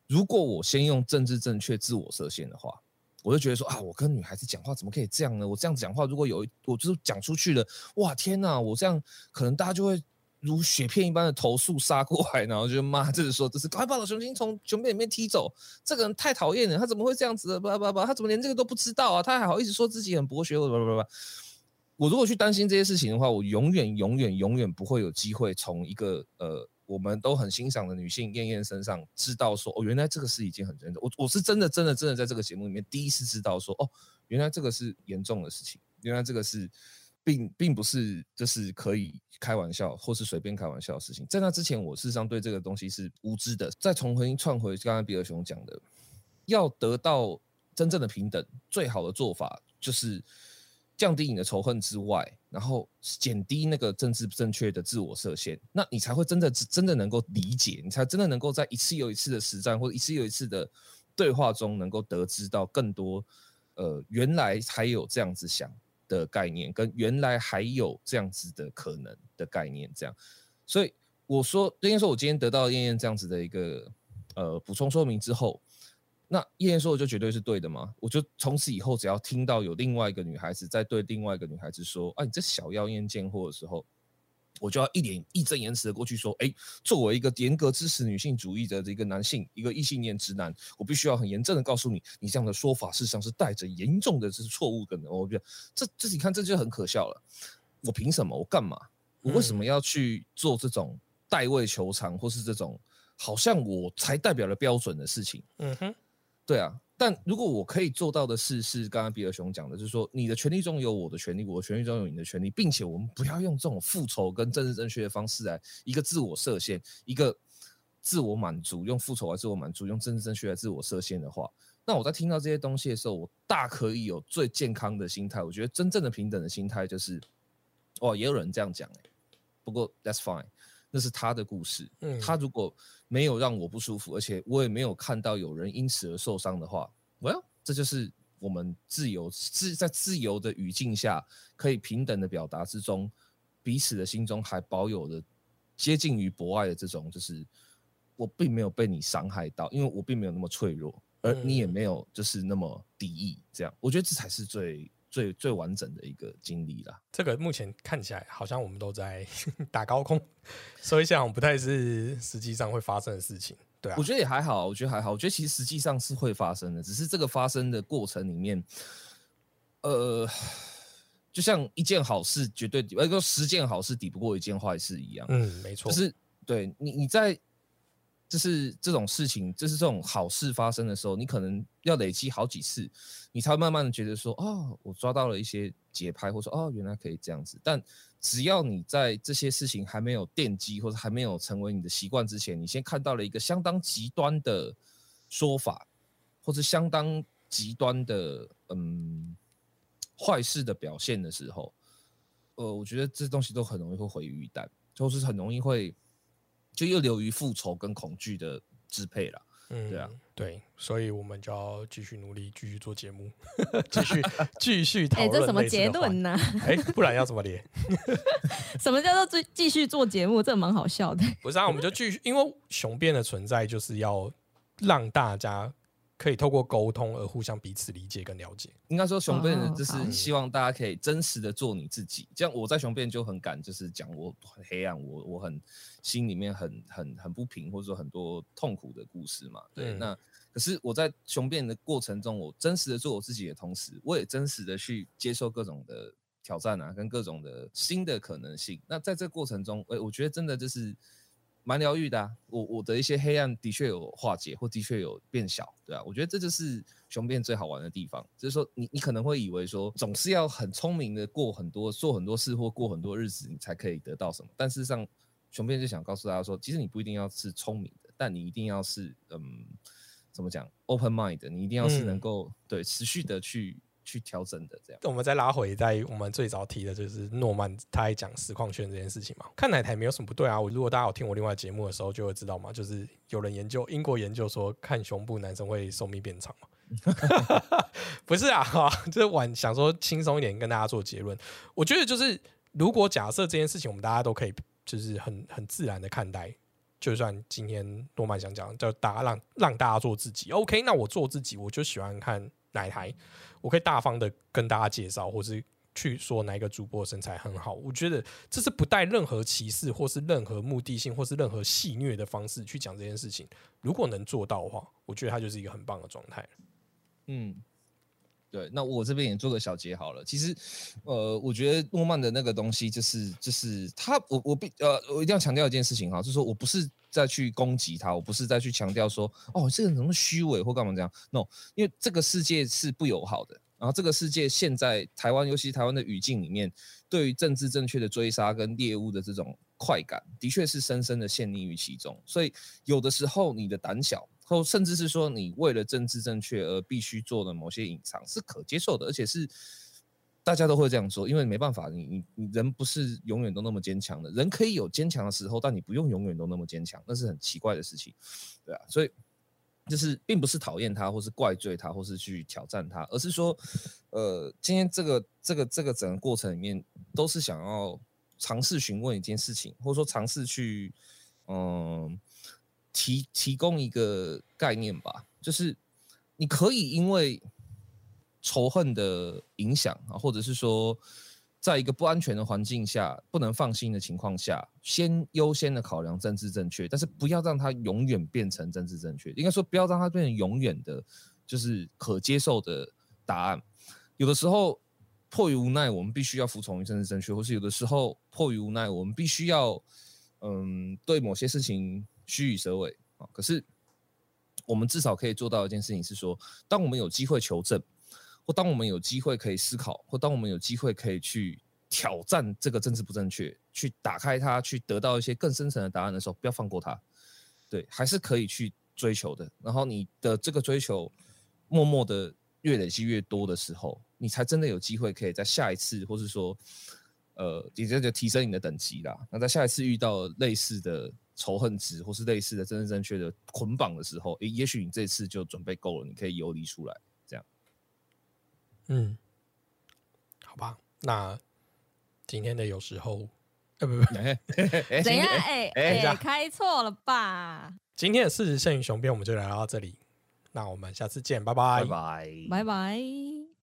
如果我先用政治正确自我设限的话，我就觉得说啊，我跟女孩子讲话怎么可以这样呢？我这样讲话，如果有我就是讲出去了，哇，天哪，我这样可能大家就会如雪片一般的投诉杀过来，然后就骂，就是说这是快把老雄心从熊背里面踢走，这个人太讨厌了，他怎么会这样子？的？叭叭叭，他怎么连这个都不知道啊？他还好意思说自己很博学，叭叭叭。我如果去担心这些事情的话，我永远、永远、永远不会有机会从一个呃我们都很欣赏的女性燕燕身上知道说，哦，原来这个是已经很严重。我我是真的、真的、真的在这个节目里面第一次知道说，哦，原来这个是严重的事情，原来这个是并并不是就是可以开玩笑或是随便开玩笑的事情。在那之前，我事实上对这个东西是无知的。再重新串回刚刚比尔熊讲的，要得到真正的平等，最好的做法就是。降低你的仇恨之外，然后减低那个政治正确的自我设限，那你才会真的真的能够理解，你才真的能够在一次又一次的实战或者一次又一次的对话中，能够得知到更多，呃，原来还有这样子想的概念，跟原来还有这样子的可能的概念，这样。所以我说，应该说，我今天得到燕燕这样子的一个呃补充说明之后。那燕燕说的就绝对是对的吗？我就从此以后，只要听到有另外一个女孩子在对另外一个女孩子说：“啊，你这小妖艳贱货”的时候，我就要一脸义正言辞的过去说：“哎，作为一个严格支持女性主义的一个男性，一个异性恋直男，我必须要很严正的告诉你，你这样的说法事实上是带着严重的这是错误的。我觉得这这你看这就很可笑了。我凭什么？我干嘛？我为什么要去做这种代位求偿，或是这种好像我才代表了标准的事情。嗯哼，对啊。但如果我可以做到的事是，刚刚比尔熊讲的，就是说你的权利中有我的权利，我的权利中有你的权利，并且我们不要用这种复仇跟政治正确的方式来一个自我设限，一个自我满足，用复仇来自我满足，用政治正确来自我设限的话，那我在听到这些东西的时候，我大可以有最健康的心态。我觉得真正的平等的心态就是，哦，也有人这样讲哎，不过 that's fine。那是他的故事，嗯。他如果没有让我不舒服，而且我也没有看到有人因此而受伤的话，Well，这就是我们自由自在自由的语境下可以平等的表达之中，彼此的心中还保有的接近于博爱的这种，就是我并没有被你伤害到，因为我并没有那么脆弱，而你也没有就是那么敌意，这样，我觉得这才是最。最最完整的一个经历了。这个目前看起来好像我们都在 [LAUGHS] 打高空，所以想不太是实际上会发生的事情。对啊，我觉得也还好，我觉得还好。我觉得其实实际上是会发生的，只是这个发生的过程里面，呃，就像一件好事绝对呃，说十件好事抵不过一件坏事一样。嗯，没错。就是对你你在。就是这种事情，就是这种好事发生的时候，你可能要累积好几次，你才慢慢的觉得说，哦，我抓到了一些节拍，或者说，哦，原来可以这样子。但只要你在这些事情还没有奠基，或者还没有成为你的习惯之前，你先看到了一个相当极端的说法，或者相当极端的嗯坏事的表现的时候，呃，我觉得这东西都很容易会毁于一旦，就是很容易会。就又流于复仇跟恐惧的支配了，嗯，对啊，对，所以我们就要继续努力，继续做节目，[LAUGHS] 继续 [LAUGHS] 继续讨论。这什么结论呢？哎，不然要怎么连？[LAUGHS] 什么叫做继继续做节目？这蛮好笑的。不是啊，我们就继续，因为雄辩的存在就是要让大家。可以透过沟通而互相彼此理解跟了解。应该说，雄辩就是希望大家可以真实的做你自己。这样我在雄辩就很敢，就是讲我很黑暗，我我很心里面很很很不平，或者说很多痛苦的故事嘛。对，那可是我在雄辩的过程中，我真实的做我自己的同时，我也真实的去接受各种的挑战啊，跟各种的新的可能性。那在这过程中，哎，我觉得真的就是。蛮疗愈的，啊。我我的一些黑暗的确有化解，或的确有变小，对啊，我觉得这就是雄辩最好玩的地方，就是说你你可能会以为说总是要很聪明的过很多做很多事或过很多日子，你才可以得到什么，但事实上雄辩就想告诉大家说，其实你不一定要是聪明的，但你一定要是嗯，怎么讲，open mind，你一定要是能够对持续的去。去调整的这样，我们再拉回在我们最早提的就是诺曼他在讲实况圈这件事情嘛，看奶台没有什么不对啊。我如果大家有听我另外节目的时候，就会知道嘛，就是有人研究英国研究说看胸部男生会寿命变长嘛，[LAUGHS] 不是啊，哈就是晚想说轻松一点跟大家做结论。我觉得就是如果假设这件事情我们大家都可以就是很很自然的看待，就算今天诺曼想讲叫大家让让大家做自己，OK，那我做自己，我就喜欢看奶台。我可以大方的跟大家介绍，或是去说哪一个主播身材很好。我觉得这是不带任何歧视，或是任何目的性，或是任何戏虐的方式去讲这件事情。如果能做到的话，我觉得他就是一个很棒的状态。嗯。对，那我这边也做个小结好了。其实，呃，我觉得诺曼的那个东西，就是就是他，我我必呃，我一定要强调一件事情哈，就是说我不是再去攻击他，我不是再去强调说，哦，这个人怎么虚伪或干嘛这样。No，因为这个世界是不友好的，然后这个世界现在台湾，尤其台湾的语境里面，对于政治正确的追杀跟猎物的这种快感，的确是深深的陷溺于其中。所以有的时候你的胆小。或甚至是说，你为了政治正确而必须做的某些隐藏是可接受的，而且是大家都会这样做，因为没办法，你你你人不是永远都那么坚强的，人可以有坚强的时候，但你不用永远都那么坚强，那是很奇怪的事情，对啊，所以就是并不是讨厌他，或是怪罪他，或是去挑战他，而是说，呃，今天这个这个这个整个过程里面，都是想要尝试询问一件事情，或者说尝试去，嗯。提提供一个概念吧，就是你可以因为仇恨的影响啊，或者是说，在一个不安全的环境下不能放心的情况下，先优先的考量政治正确，但是不要让它永远变成政治正确。应该说，不要让它变成永远的，就是可接受的答案。有的时候迫于无奈，我们必须要服从于政治正确，或是有的时候迫于无奈，我们必须要嗯，对某些事情。虚与蛇尾，啊。可是我们至少可以做到一件事情是说，当我们有机会求证，或当我们有机会可以思考，或当我们有机会可以去挑战这个政治不正确，去打开它，去得到一些更深层的答案的时候，不要放过它。对，还是可以去追求的。然后你的这个追求，默默的越累积越多的时候，你才真的有机会可以在下一次，或是说。呃，也就就提升你的等级啦。那在下一次遇到类似的仇恨值，或是类似的真正正确的捆绑的时候，诶，也许你这次就准备够了，你可以游离出来。嗯，好吧。那今天的有时候，呃，不不，怎样？哎哎，开错了吧？今天的事实胜于雄辩，我们就聊到这里。那我们下次见，拜拜，拜拜，拜拜。